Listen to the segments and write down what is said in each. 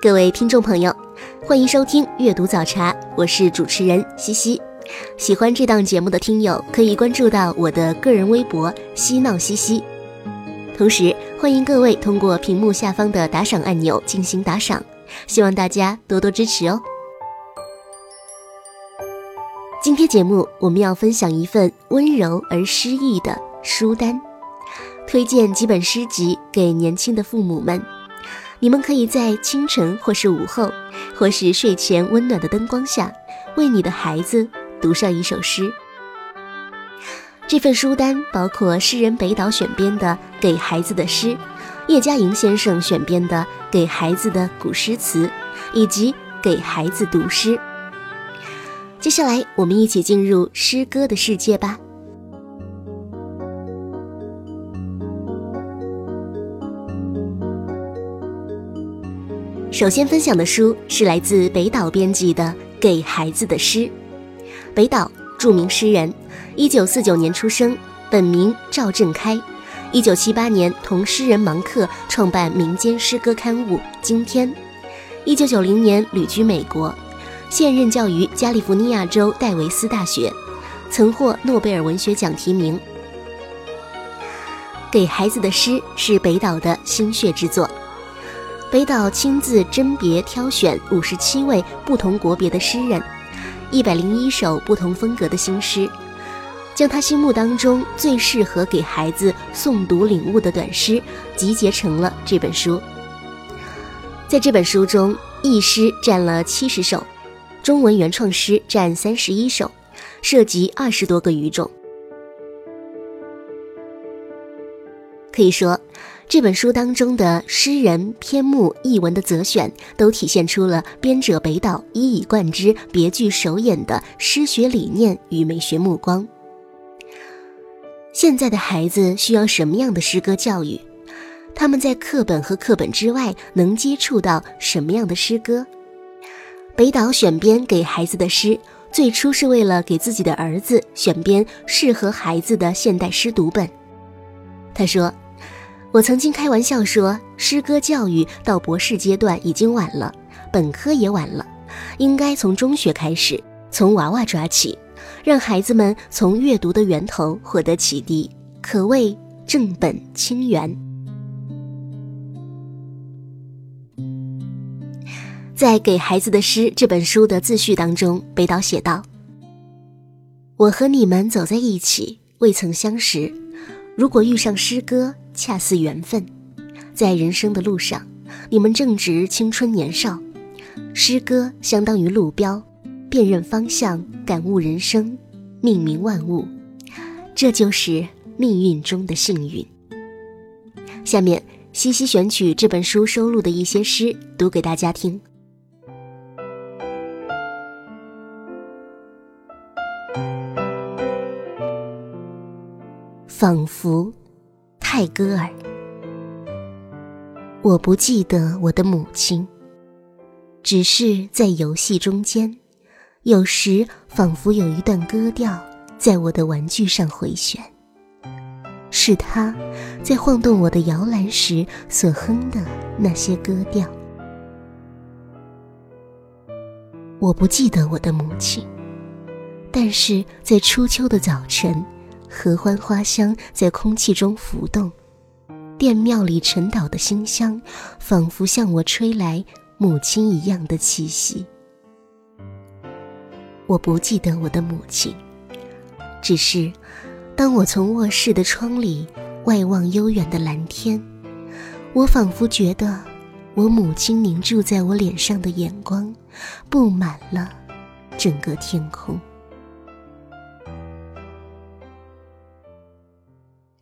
各位听众朋友，欢迎收听阅读早茶，我是主持人西西。喜欢这档节目的听友可以关注到我的个人微博“嬉闹西西”，同时欢迎各位通过屏幕下方的打赏按钮进行打赏，希望大家多多支持哦。今天节目我们要分享一份温柔而诗意的书单，推荐几本诗集给年轻的父母们。你们可以在清晨或是午后，或是睡前温暖的灯光下，为你的孩子读上一首诗。这份书单包括诗人北岛选编的《给孩子的诗》，叶嘉莹先生选编的《给孩子的古诗词》，以及《给孩子读诗》。接下来，我们一起进入诗歌的世界吧。首先分享的书是来自北岛编辑的《给孩子的诗》。北岛，著名诗人，一九四九年出生，本名赵振开。一九七八年同诗人芒克创办民间诗歌刊物《今天》。一九九零年旅居美国，现任教于加利福尼亚州戴维斯大学，曾获诺贝尔文学奖提名。《给孩子的诗》是北岛的心血之作。北岛亲自甄别挑选五十七位不同国别的诗人，一百零一首不同风格的新诗，将他心目当中最适合给孩子诵读领悟的短诗集结成了这本书。在这本书中，译诗占了七十首，中文原创诗占三十一首，涉及二十多个语种。可以说。这本书当中的诗人、篇目、译文的择选，都体现出了编者北岛一以贯之、别具首眼的诗学理念与美学目光。现在的孩子需要什么样的诗歌教育？他们在课本和课本之外能接触到什么样的诗歌？北岛选编给孩子的诗，最初是为了给自己的儿子选编适合孩子的现代诗读本。他说。我曾经开玩笑说，诗歌教育到博士阶段已经晚了，本科也晚了，应该从中学开始，从娃娃抓起，让孩子们从阅读的源头获得启迪，可谓正本清源。在《给孩子的诗》这本书的自序当中，北岛写道：“我和你们走在一起，未曾相识，如果遇上诗歌。”恰似缘分，在人生的路上，你们正值青春年少，诗歌相当于路标，辨认方向，感悟人生，命名万物，这就是命运中的幸运。下面，西西选取这本书收录的一些诗，读给大家听。仿佛。泰戈尔，我不记得我的母亲，只是在游戏中间，有时仿佛有一段歌调在我的玩具上回旋，是她在晃动我的摇篮时所哼的那些歌调。我不记得我的母亲，但是在初秋的早晨。合欢花香在空气中浮动，殿庙里沉岛的馨香，仿佛向我吹来母亲一样的气息。我不记得我的母亲，只是当我从卧室的窗里外望悠远的蓝天，我仿佛觉得我母亲凝注在我脸上的眼光，布满了整个天空。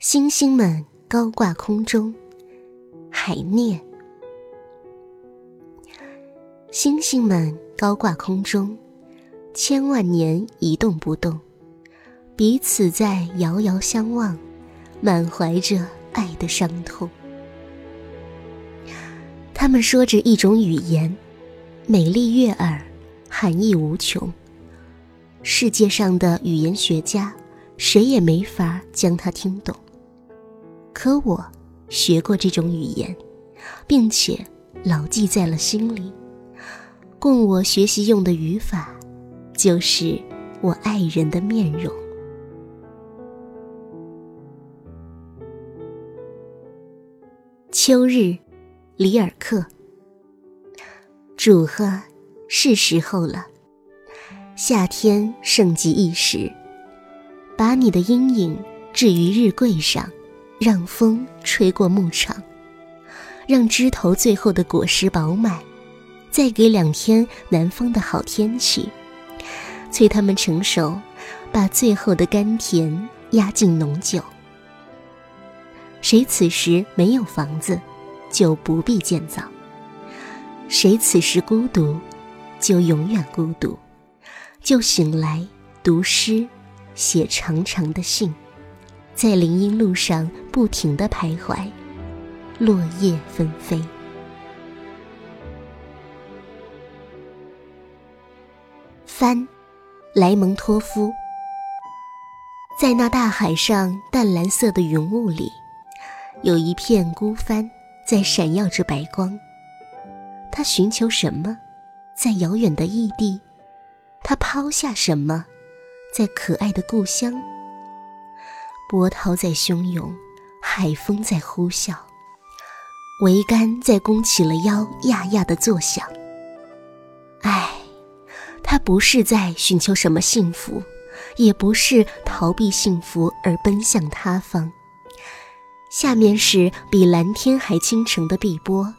星星们高挂空中，海涅。星星们高挂空中，千万年一动不动，彼此在遥遥相望，满怀着爱的伤痛。他们说着一种语言，美丽悦耳，含义无穷。世界上的语言学家，谁也没法将它听懂。可我学过这种语言，并且牢记在了心里。供我学习用的语法，就是我爱人的面容。秋日，里尔克。主呵，是时候了。夏天盛极一时，把你的阴影置于日桂上，让风吹过牧场，让枝头最后的果实饱满。再给两天南方的好天气，催它们成熟，把最后的甘甜压进浓酒。谁此时没有房子，就不必建造；谁此时孤独，就永远孤独，就醒来读诗，写长长的信，在林荫路上不停的徘徊，落叶纷飞。帆，莱蒙托夫。在那大海上淡蓝色的云雾里，有一片孤帆在闪耀着白光。他寻求什么，在遥远的异地？他抛下什么，在可爱的故乡？波涛在汹涌，海风在呼啸，桅杆在弓起了腰，呀呀的作响。唉。他不是在寻求什么幸福，也不是逃避幸福而奔向他方。下面是比蓝天还清澄的碧波，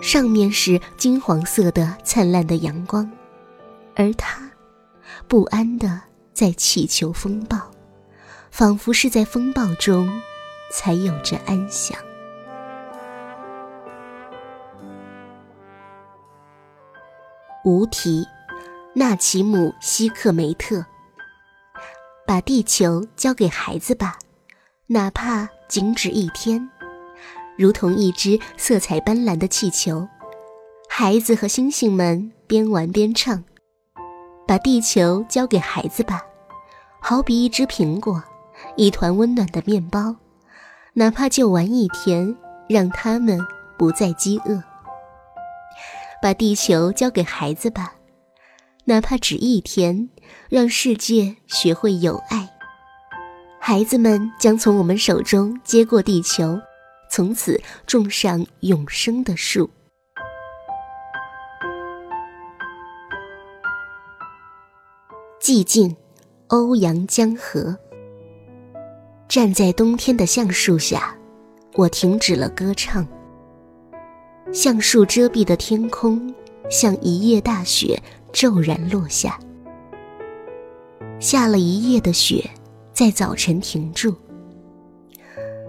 上面是金黄色的灿烂的阳光，而他不安的在祈求风暴，仿佛是在风暴中才有着安详。无题。纳奇姆希克梅特，把地球交给孩子吧，哪怕仅止一天，如同一只色彩斑斓的气球。孩子和星星们边玩边唱。把地球交给孩子吧，好比一只苹果，一团温暖的面包，哪怕就玩一天，让他们不再饥饿。把地球交给孩子吧。哪怕只一天，让世界学会有爱。孩子们将从我们手中接过地球，从此种上永生的树。寂静，欧阳江河。站在冬天的橡树下，我停止了歌唱。橡树遮蔽的天空，像一夜大雪。骤然落下，下了一夜的雪，在早晨停住。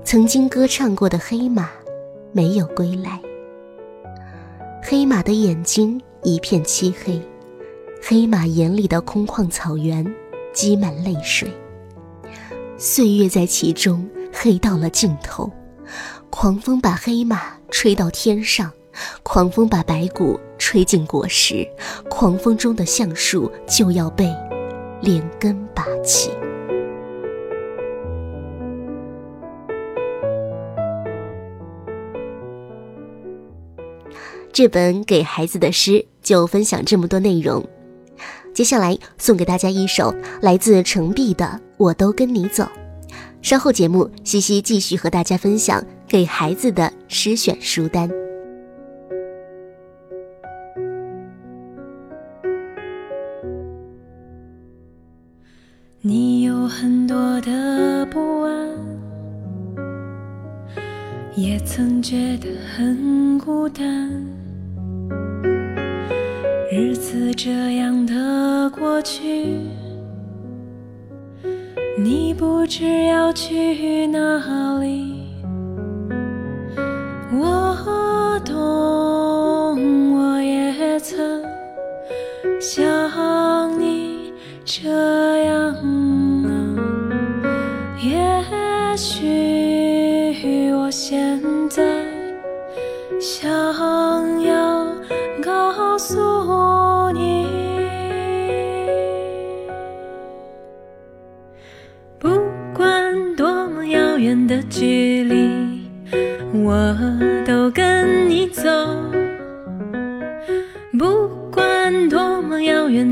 曾经歌唱过的黑马，没有归来。黑马的眼睛一片漆黑，黑马眼里的空旷草原积满泪水。岁月在其中黑到了尽头，狂风把黑马吹到天上。狂风把白骨吹进果实，狂风中的橡树就要被连根拔起。这本给孩子的诗就分享这么多内容，接下来送给大家一首来自程璧的《我都跟你走》。稍后节目，西西继续和大家分享给孩子的诗选书单。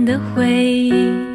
的回忆，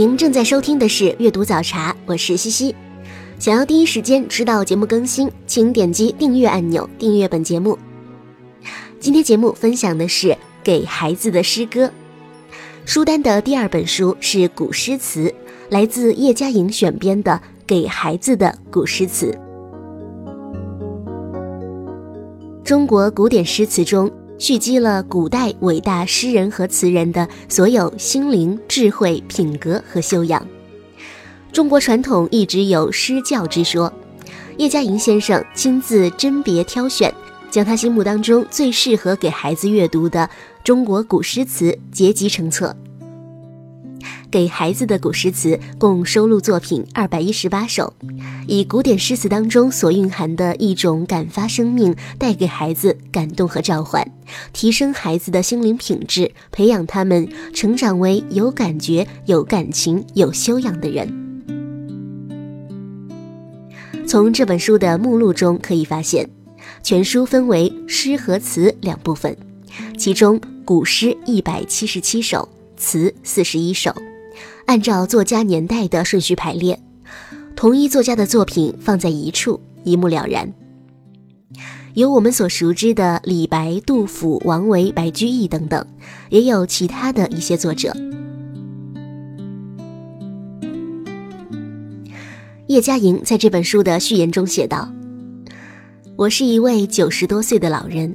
您正在收听的是《阅读早茶》，我是西西。想要第一时间知道节目更新，请点击订阅按钮订阅本节目。今天节目分享的是给孩子的诗歌，书单的第二本书是古诗词，来自叶嘉莹选编的《给孩子的古诗词》。中国古典诗词中。蓄积了古代伟大诗人和词人的所有心灵、智慧、品格和修养。中国传统一直有诗教之说，叶嘉莹先生亲自甄别挑选，将他心目当中最适合给孩子阅读的中国古诗词结集成册。给孩子的古诗词共收录作品二百一十八首，以古典诗词当中所蕴含的一种感发生命，带给孩子感动和召唤，提升孩子的心灵品质，培养他们成长为有感觉、有感情、有修养的人。从这本书的目录中可以发现，全书分为诗和词两部分，其中古诗一百七十七首，词四十一首。按照作家年代的顺序排列，同一作家的作品放在一处，一目了然。有我们所熟知的李白、杜甫、王维、白居易等等，也有其他的一些作者。叶嘉莹在这本书的序言中写道：“我是一位九十多岁的老人，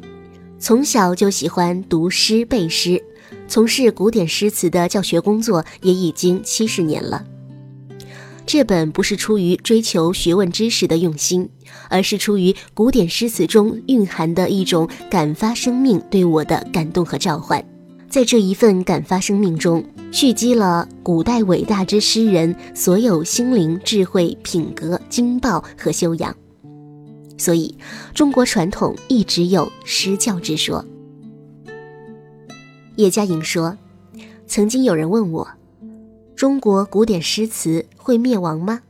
从小就喜欢读诗背诗。”从事古典诗词的教学工作也已经七十年了。这本不是出于追求学问知识的用心，而是出于古典诗词中蕴含的一种感发生命对我的感动和召唤。在这一份感发生命中，蓄积了古代伟大之诗人所有心灵智慧、品格、经报和修养。所以，中国传统一直有诗教之说。叶嘉莹说：“曾经有人问我。”中国古典诗词会灭亡吗？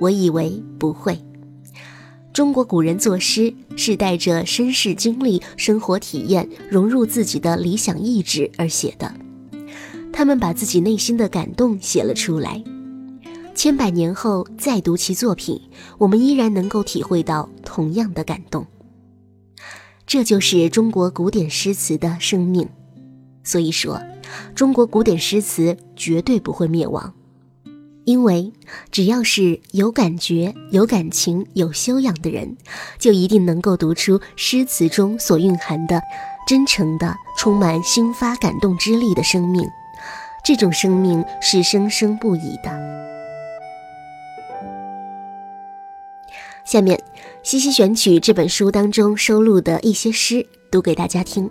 我以为不会。中国古人作诗是带着身世经历、生活体验融入自己的理想意志而写的，他们把自己内心的感动写了出来。千百年后再读其作品，我们依然能够体会到同样的感动。这就是中国古典诗词的生命。所以说。中国古典诗词绝对不会灭亡，因为只要是有感觉、有感情、有修养的人，就一定能够读出诗词中所蕴含的真诚的、充满心发感动之力的生命。这种生命是生生不已的。下面，西西选取这本书当中收录的一些诗，读给大家听。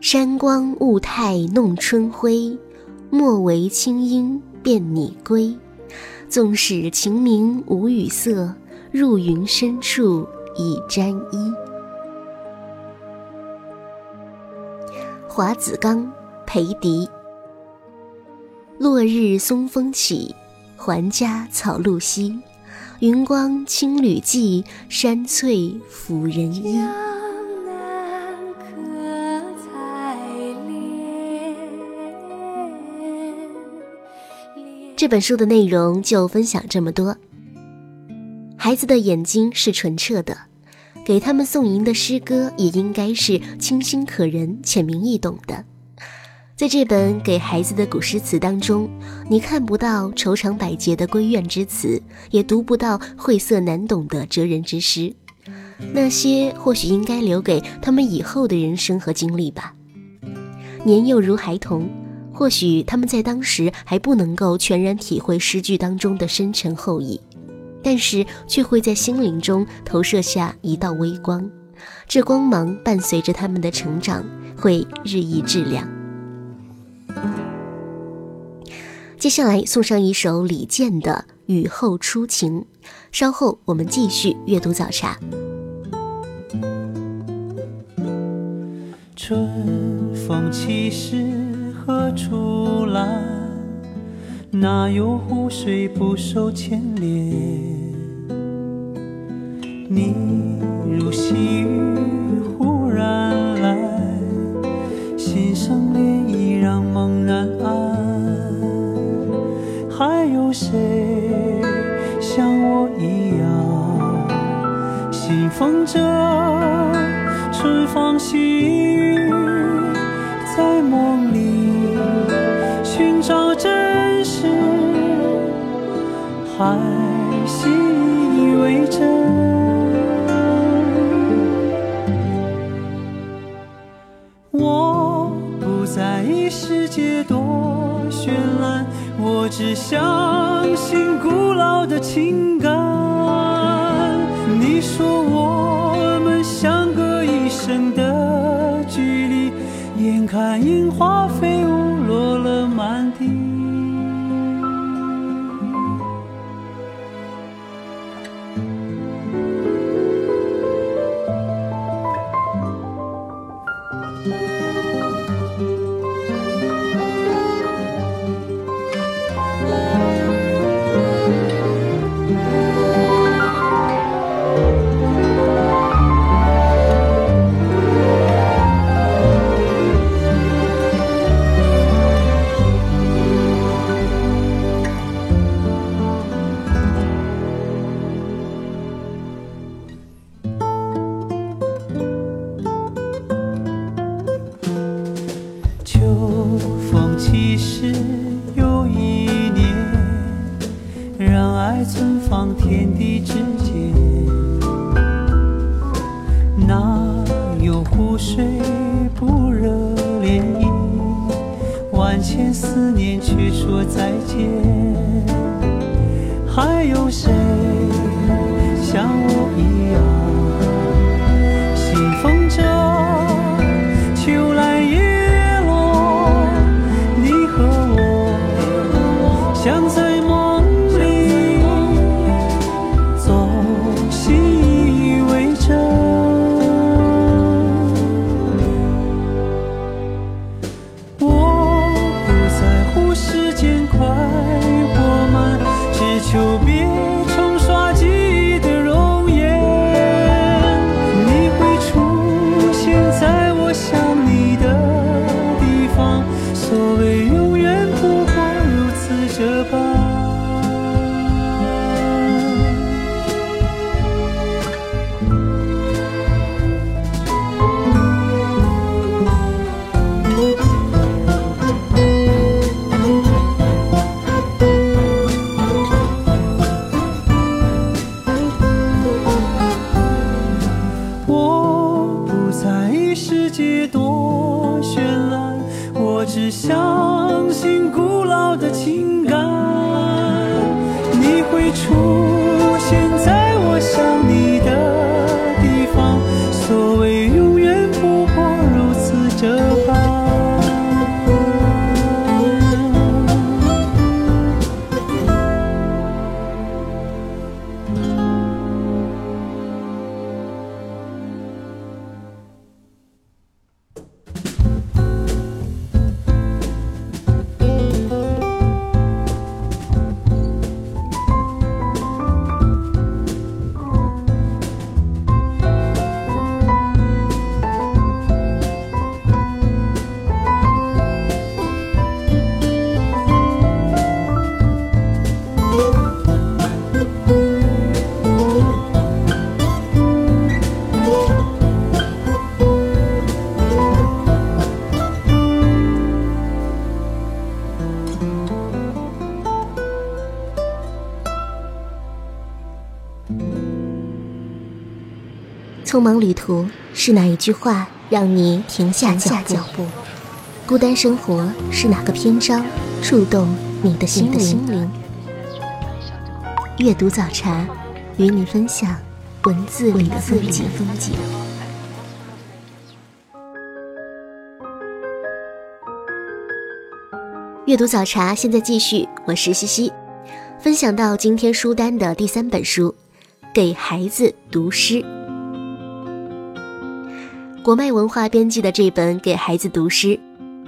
山光雾态弄春晖，莫为清音辨你归。纵使晴明无雨色，入云深处已沾衣。华子冈，裴迪。落日松风起，还家草露稀。云光青旅迹，山翠抚人衣。这本书的内容就分享这么多。孩子的眼睛是纯澈的，给他们送吟的诗歌也应该是清新可人、浅明易懂的。在这本给孩子的古诗词当中，你看不到愁肠百结的闺怨之词，也读不到晦涩难懂的哲人之诗。那些或许应该留给他们以后的人生和经历吧。年幼如孩童。或许他们在当时还不能够全然体会诗句当中的深沉厚意，但是却会在心灵中投射下一道微光，这光芒伴随着他们的成长，会日益质量。接下来送上一首李健的《雨后初晴》，稍后我们继续阅读早茶。春风起时。何处来？哪有湖水不受牵连？是哪一句话让你停下脚步？孤单生活是哪个篇章触动你的心灵？阅读早茶，与你分享文字里的风景。阅读早茶现在继续，我是西西，分享到今天书单的第三本书，《给孩子读诗》。国脉文化编辑的这本《给孩子读诗》，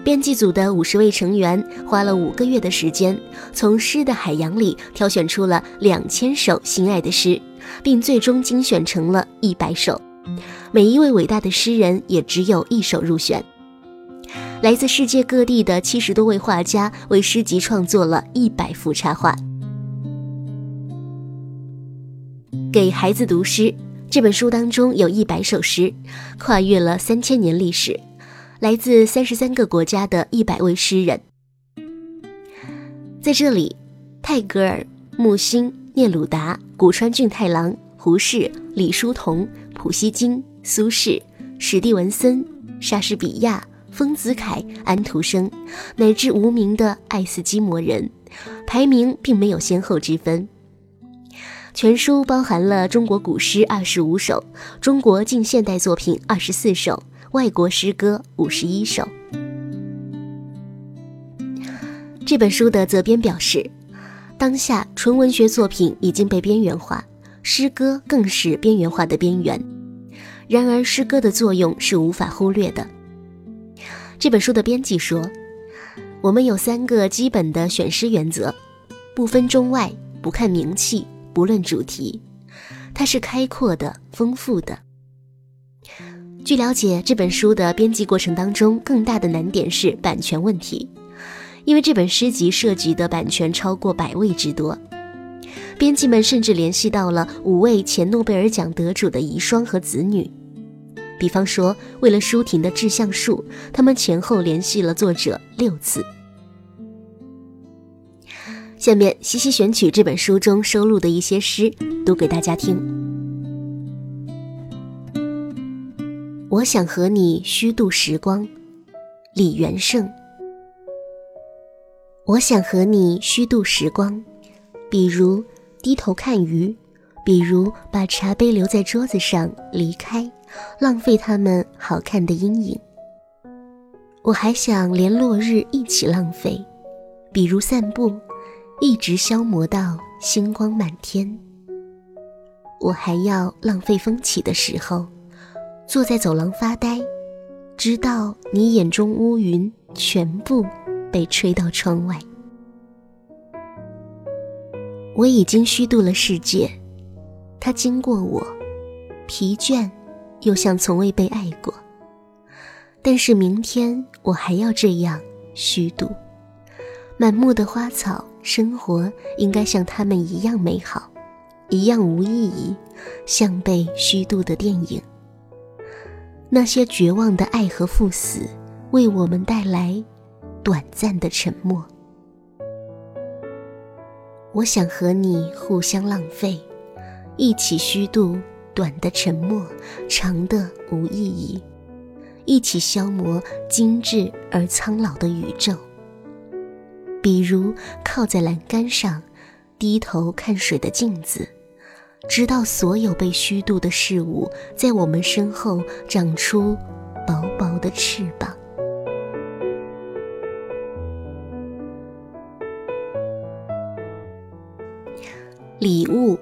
编辑组的五十位成员花了五个月的时间，从诗的海洋里挑选出了两千首心爱的诗，并最终精选成了一百首。每一位伟大的诗人也只有一首入选。来自世界各地的七十多位画家为诗集创作了一百幅插画。给孩子读诗。这本书当中有一百首诗，跨越了三千年历史，来自三十三个国家的一百位诗人。在这里，泰戈尔、木心、聂鲁达、古川俊太郎、胡适、李叔同、普希金、苏轼、史蒂文森、莎士比亚、丰子恺、安徒生，乃至无名的爱斯基摩人，排名并没有先后之分。全书包含了中国古诗二十五首，中国近现代作品二十四首，外国诗歌五十一首。这本书的责编表示，当下纯文学作品已经被边缘化，诗歌更是边缘化的边缘。然而，诗歌的作用是无法忽略的。这本书的编辑说：“我们有三个基本的选诗原则，不分中外，不看名气。”不论主题，它是开阔的、丰富的。据了解，这本书的编辑过程当中，更大的难点是版权问题，因为这本诗集涉及的版权超过百位之多。编辑们甚至联系到了五位前诺贝尔奖得主的遗孀和子女，比方说，为了舒婷的《致橡树》，他们前后联系了作者六次。下面西西选取这本书中收录的一些诗，读给大家听。我想和你虚度时光，李元胜。我想和你虚度时光，比如低头看鱼，比如把茶杯留在桌子上离开，浪费它们好看的阴影。我还想连落日一起浪费，比如散步，一直消磨到星光满天。我还要浪费风起的时候，坐在走廊发呆，直到你眼中乌云全部被吹到窗外。我已经虚度了世界，它经过我，疲倦，又像从未被爱过。但是明天我还要这样虚度，满目的花草，生活应该像他们一样美好，一样无意义，像被虚度的电影。那些绝望的爱和赴死，为我们带来短暂的沉默。我想和你互相浪费，一起虚度短的沉默，长的无意义。一起消磨精致而苍老的宇宙。比如靠在栏杆上，低头看水的镜子，直到所有被虚度的事物在我们身后长出薄薄的翅膀。礼物，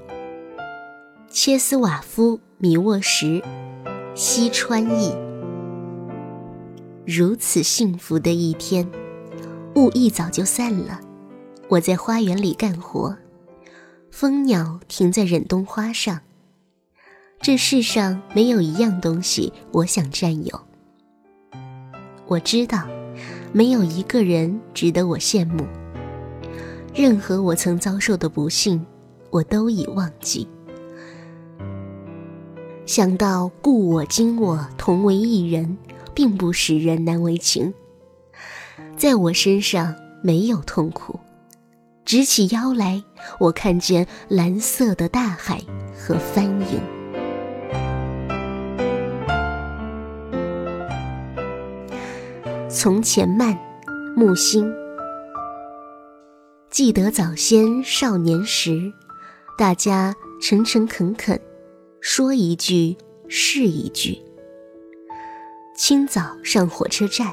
切斯瓦夫·米沃什，西川译。如此幸福的一天，雾一早就散了。我在花园里干活，蜂鸟停在忍冬花上。这世上没有一样东西我想占有。我知道，没有一个人值得我羡慕。任何我曾遭受的不幸，我都已忘记。想到故我今我同为一人。并不使人难为情。在我身上没有痛苦，直起腰来，我看见蓝色的大海和帆影。从前慢，木心。记得早先少年时，大家诚诚恳恳，说一句是一句。清早上火车站，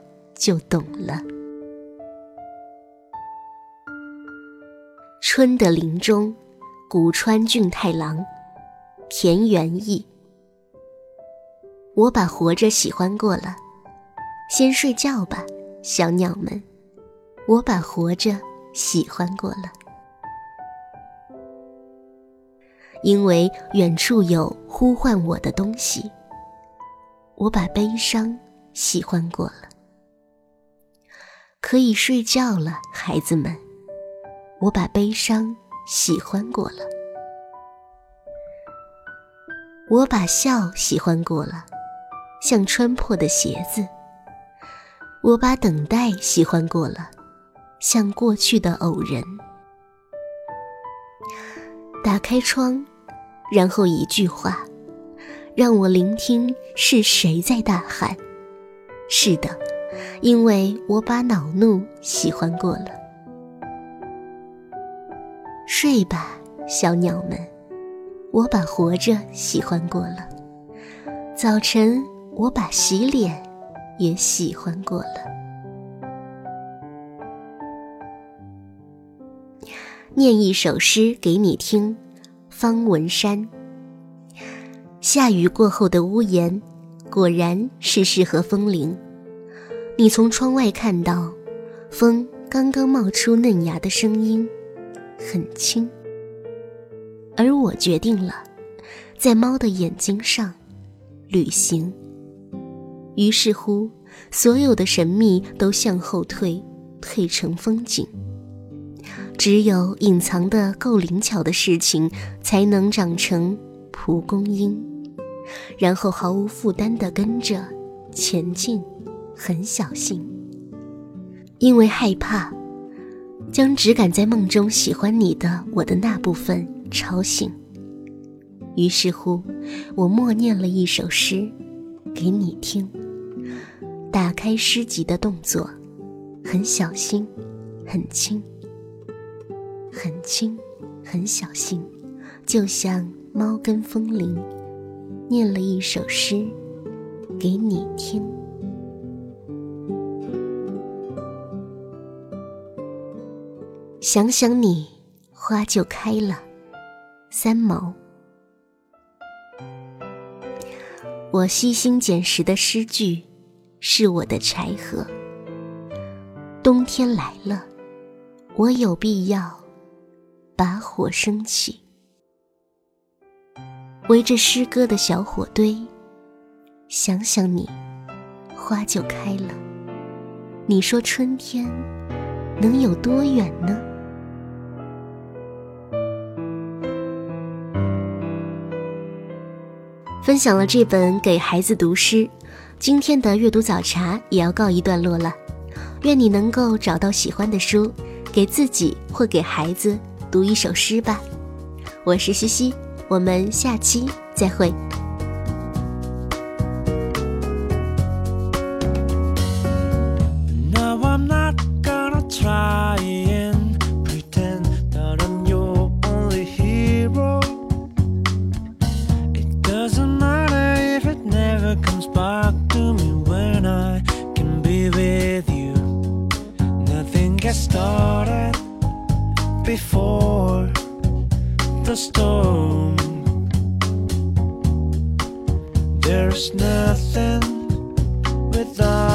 就懂了。春的林中，古川俊太郎，田园意。我把活着喜欢过了，先睡觉吧，小鸟们。我把活着喜欢过了，因为远处有呼唤我的东西。我把悲伤喜欢过了，可以睡觉了，孩子们。我把悲伤喜欢过了，我把笑喜欢过了，像穿破的鞋子。我把等待喜欢过了，像过去的偶然。打开窗，然后一句话。让我聆听是谁在大喊。是的，因为我把恼怒喜欢过了。睡吧，小鸟们，我把活着喜欢过了。早晨，我把洗脸也喜欢过了。念一首诗给你听，方文山。下雨过后的屋檐，果然是适合风铃。你从窗外看到，风刚刚冒出嫩芽的声音，很轻。而我决定了，在猫的眼睛上旅行。于是乎，所有的神秘都向后退，退成风景。只有隐藏的够灵巧的事情，才能长成蒲公英，然后毫无负担地跟着前进，很小心。因为害怕，将只敢在梦中喜欢你的我的那部分吵醒。于是乎，我默念了一首诗，给你听。打开诗集的动作，很小心，很轻，很轻，很小心，就像猫跟风铃，念了一首诗，给你听。想想你，花就开了。三毛。我悉心捡拾的诗句，是我的柴禾。冬天来了，我有必要把火升起，围着诗歌的小火堆。想想你，花就开了。你说春天能有多远呢？分享了这本给孩子读诗，今天的阅读早茶也要告一段落了。愿你能够找到喜欢的书，给自己或给孩子读一首诗吧。我是西西，我们下期再会。The storm. There's nothing without